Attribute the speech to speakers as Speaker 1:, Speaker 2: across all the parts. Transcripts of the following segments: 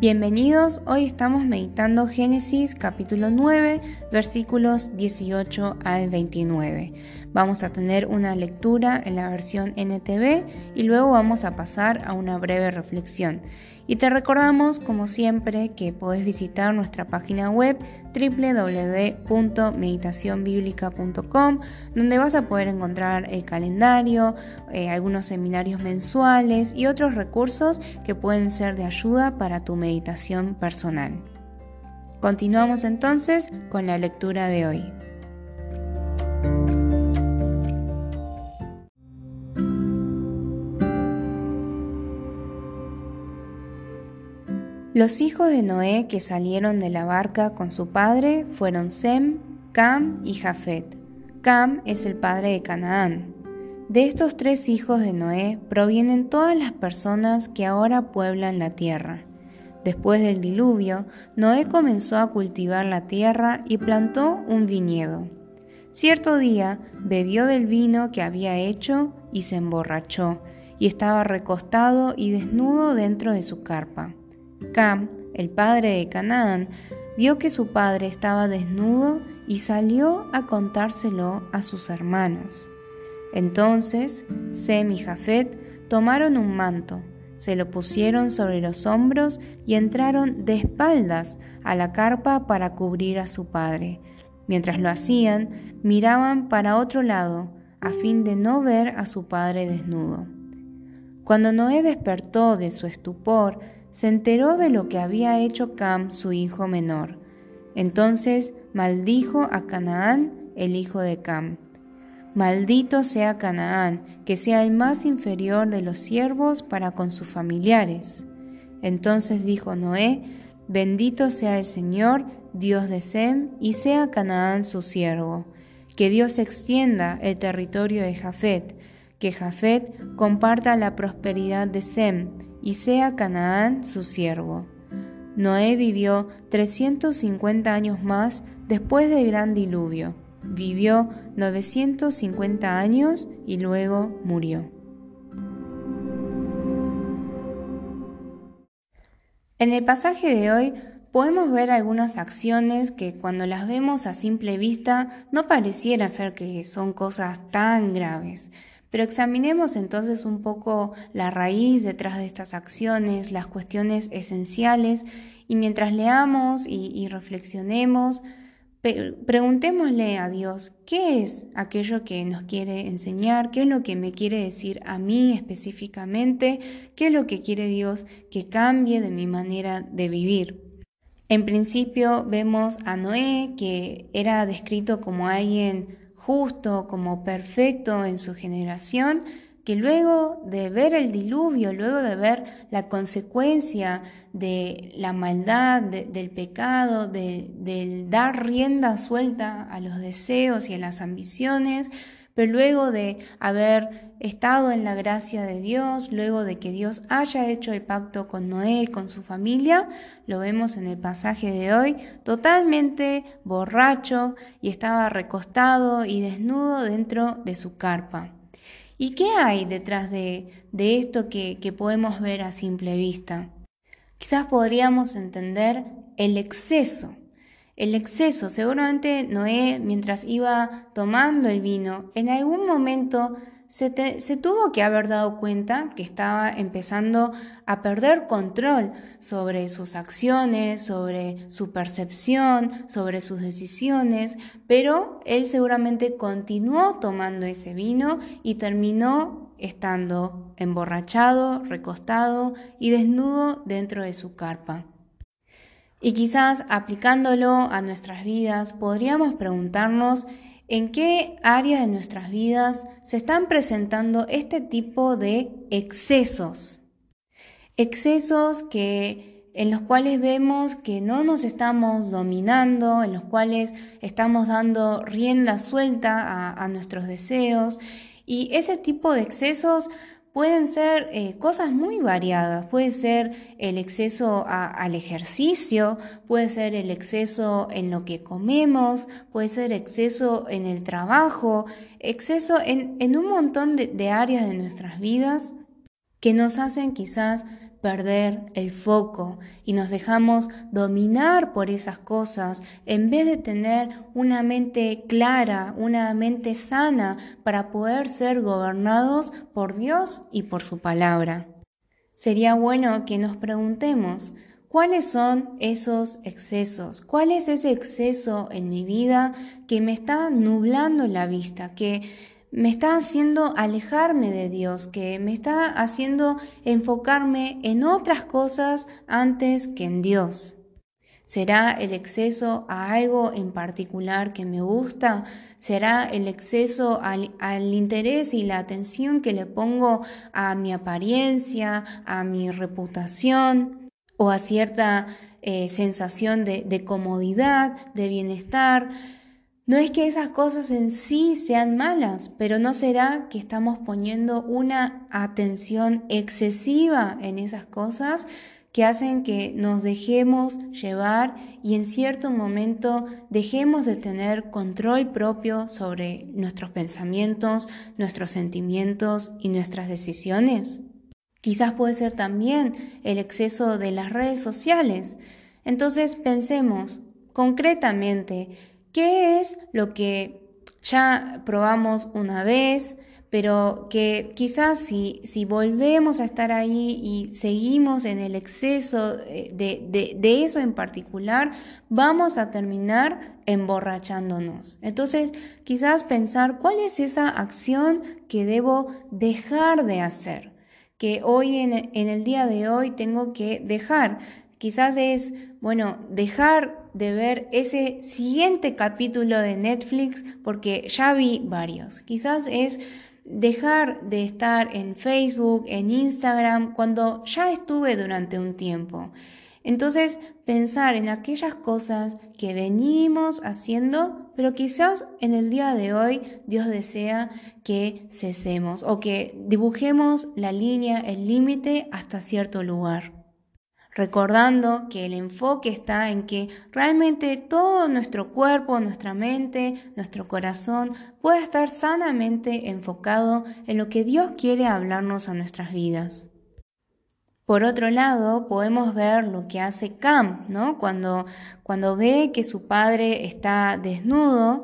Speaker 1: Bienvenidos, hoy estamos meditando Génesis capítulo 9 versículos 18 al 29. Vamos a tener una lectura en la versión NTV y luego vamos a pasar a una breve reflexión. Y te recordamos, como siempre, que podés visitar nuestra página web www.meditacionbiblica.com, donde vas a poder encontrar el calendario, eh, algunos seminarios mensuales y otros recursos que pueden ser de ayuda para tu meditación personal. Continuamos entonces con la lectura de hoy. Los hijos de Noé que salieron de la barca con su padre fueron Sem, Cam y Jafet. Cam es el padre de Canaán. De estos tres hijos de Noé provienen todas las personas que ahora pueblan la tierra. Después del diluvio, Noé comenzó a cultivar la tierra y plantó un viñedo. Cierto día bebió del vino que había hecho y se emborrachó, y estaba recostado y desnudo dentro de su carpa. Cam, el padre de Canaán, vio que su padre estaba desnudo y salió a contárselo a sus hermanos. Entonces Sem y Jafet tomaron un manto, se lo pusieron sobre los hombros y entraron de espaldas a la carpa para cubrir a su padre. Mientras lo hacían, miraban para otro lado, a fin de no ver a su padre desnudo. Cuando Noé despertó de su estupor, se enteró de lo que había hecho Cam, su hijo menor. Entonces maldijo a Canaán, el hijo de Cam. Maldito sea Canaán, que sea el más inferior de los siervos para con sus familiares. Entonces dijo Noé, bendito sea el Señor, Dios de Sem, y sea Canaán su siervo. Que Dios extienda el territorio de Jafet, que Jafet comparta la prosperidad de Sem, y sea Canaán su siervo. Noé vivió 350 años más después del gran diluvio. Vivió 950 años y luego murió. En el pasaje de hoy podemos ver algunas acciones que cuando las vemos a simple vista no pareciera ser que son cosas tan graves, pero examinemos entonces un poco la raíz detrás de estas acciones, las cuestiones esenciales, y mientras leamos y, reflexionemos, preguntémosle a Dios, ¿qué es aquello que nos quiere enseñar? ¿Qué es lo que me quiere decir a mí específicamente? ¿Qué es lo que quiere Dios que cambie de mi manera de vivir? En principio vemos a Noé, que era descrito como alguien justo, como perfecto en su generación, que luego de ver el diluvio, luego de ver la consecuencia de la maldad, del pecado, de, del dar rienda suelta a los deseos y a las ambiciones, pero luego de haber estado en la gracia de Dios, luego de que Dios haya hecho el pacto con Noé y con su familia, lo vemos en el pasaje de hoy, totalmente borracho y estaba recostado y desnudo dentro de su carpa. ¿Y qué hay detrás de, esto que, que podemos ver a simple vista? Quizás podríamos entender el exceso el exceso. Seguramente Noé, mientras iba tomando el vino, en algún momento se, tuvo que haber dado cuenta que estaba empezando a perder control sobre sus acciones, sobre su percepción, sobre sus decisiones, pero él seguramente continuó tomando ese vino y terminó estando emborrachado, recostado y desnudo dentro de su carpa. Y quizás aplicándolo a nuestras vidas podríamos preguntarnos en qué áreas de nuestras vidas se están presentando este tipo de excesos. Excesos que en los cuales vemos que no nos estamos dominando, en los cuales estamos dando rienda suelta a, a nuestros deseos. Y ese tipo de excesos pueden ser eh, cosas muy variadas. Puede ser el exceso al ejercicio, puede ser el exceso en lo que comemos, puede ser exceso en el trabajo, exceso en, un montón de áreas de nuestras vidas que nos hacen quizás perder el foco y nos dejamos dominar por esas cosas en vez de tener una mente clara, una mente sana para poder ser gobernados por Dios y por su palabra. Sería bueno que nos preguntemos, ¿Cuáles son esos excesos? ¿Cuál es ese exceso en mi vida que me está nublando la vista, que me está haciendo alejarme de Dios, que me está haciendo enfocarme en otras cosas antes que en Dios? ¿Será el exceso a algo en particular que me gusta? ¿Será el exceso al, interés y la atención que le pongo a mi apariencia, a mi reputación? o a cierta eh, sensación de, de comodidad, de bienestar. No es que esas cosas en sí sean malas, pero no será que estamos poniendo una atención excesiva en esas cosas que hacen que nos dejemos llevar y en cierto momento dejemos de tener control propio sobre nuestros pensamientos, nuestros sentimientos y nuestras decisiones. Quizás puede ser también el exceso de las redes sociales. Entonces pensemos concretamente qué es lo que ya probamos una vez, pero que quizás si, si volvemos a estar ahí y seguimos en el exceso de, de, eso en particular, vamos a terminar emborrachándonos. Entonces, quizás pensar cuál es esa acción que debo dejar de hacer que hoy en, el día de hoy tengo que dejar. Quizás es, bueno, dejar de ver ese siguiente capítulo de Netflix porque ya vi varios. Quizás es dejar de estar en Facebook, en Instagram, cuando ya estuve durante un tiempo. Entonces, pensar en aquellas cosas que venimos haciendo, pero quizás en el día de hoy Dios desea que cesemos o que dibujemos la línea, el límite hasta cierto lugar. Recordando que el enfoque está en que realmente todo nuestro cuerpo, nuestra mente, nuestro corazón pueda estar sanamente enfocado en lo que Dios quiere hablarnos a nuestras vidas. Por otro lado, podemos ver lo que hace Cam, ¿no? Cuando, cuando ve que su padre está desnudo,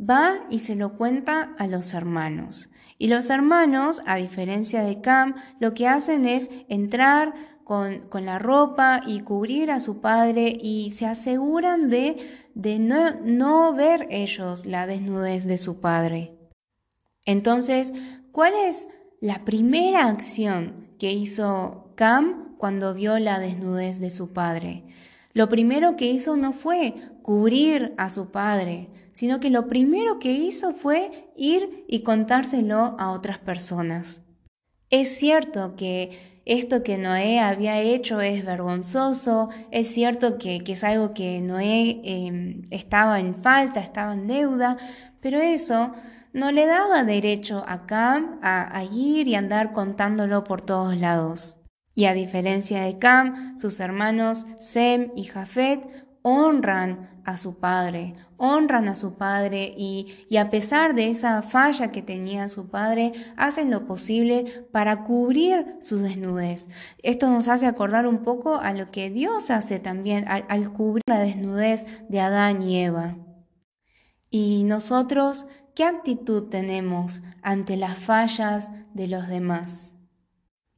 Speaker 1: va y se lo cuenta a los hermanos. Y los hermanos, a diferencia de Cam, lo que hacen es entrar con, la ropa y cubrir a su padre y se aseguran de, de no, no ver ellos la desnudez de su padre. Entonces, ¿cuál es la primera acción que hizo Cam cuando vio la desnudez de su padre. Lo primero que hizo no fue cubrir a su padre, sino que lo primero que hizo fue ir y contárselo a otras personas. Es cierto que esto que Noé había hecho es vergonzoso, es cierto que, es algo que Noé em, estaba en falta, estaba en deuda, pero eso no le daba derecho a Cam a ir y andar contándolo por todos lados. Y a diferencia de Cam, sus hermanos Sem y Jafet honran a su padre, honran a su padre y, y, a pesar de esa falla que tenía su padre, hacen lo posible para cubrir su desnudez. Esto nos hace acordar un poco a lo que Dios hace también al, al cubrir la desnudez de Adán y Eva. Y nosotros, ¿qué actitud tenemos ante las fallas de los demás?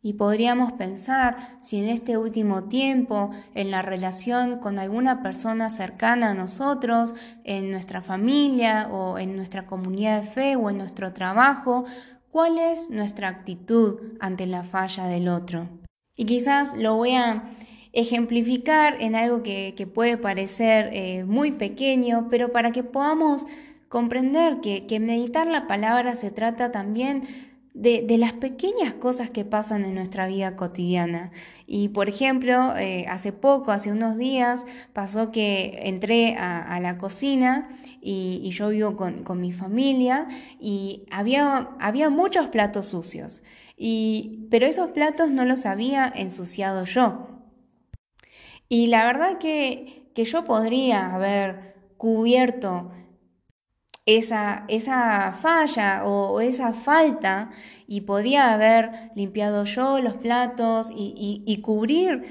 Speaker 1: Y podríamos pensar si en este último tiempo, en la relación con alguna persona cercana a nosotros, en nuestra familia o en nuestra comunidad de fe o en nuestro trabajo, cuál es nuestra actitud ante la falla del otro. Y quizás lo voy a ejemplificar en algo que, puede parecer eh, muy pequeño, pero para que podamos comprender que, que meditar la palabra se trata también de, las pequeñas cosas que pasan en nuestra vida cotidiana. Y por ejemplo, eh, hace poco, hace unos días, pasó que entré a, la cocina y, yo vivo con, mi familia y había, había muchos platos sucios. Y, pero esos platos no los había ensuciado yo. Y la verdad que, que yo podría haber cubierto esa, esa falla o, esa falta y podía haber limpiado yo los platos y, cubrir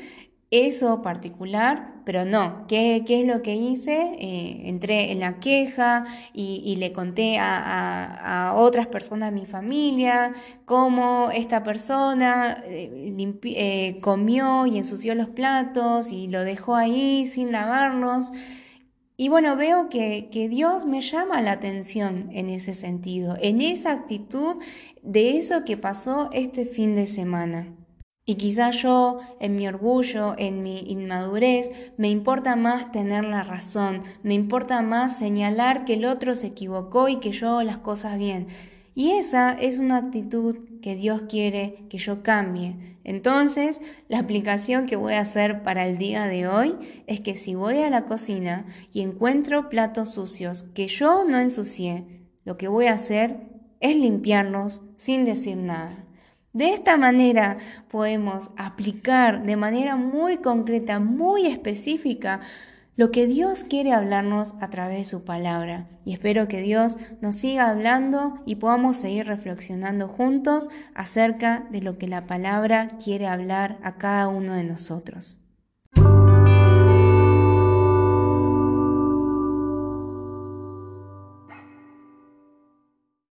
Speaker 1: eso particular, pero no, ¿qué, qué es lo que hice? Eh, entré en la queja y, le conté a, otras personas de mi familia cómo esta persona eh, eh, comió y ensució los platos y lo dejó ahí sin lavarlos. Y bueno, veo que, Dios me llama la atención en ese sentido, en esa actitud de eso que pasó este fin de semana. Y quizá yo, en mi orgullo, en mi inmadurez, me importa más tener la razón, me importa más señalar que el otro se equivocó y que yo las cosas bien. Y esa es una actitud que Dios quiere que yo cambie. Entonces, la aplicación que voy a hacer para el día de hoy es que si voy a la cocina y encuentro platos sucios que yo no ensucié, lo que voy a hacer es limpiarlos sin decir nada. De esta manera podemos aplicar de manera muy concreta, muy específica, lo que Dios quiere hablarnos a través de su palabra. Y espero que Dios nos siga hablando y podamos seguir reflexionando juntos acerca de lo que la palabra quiere hablar a cada uno de nosotros.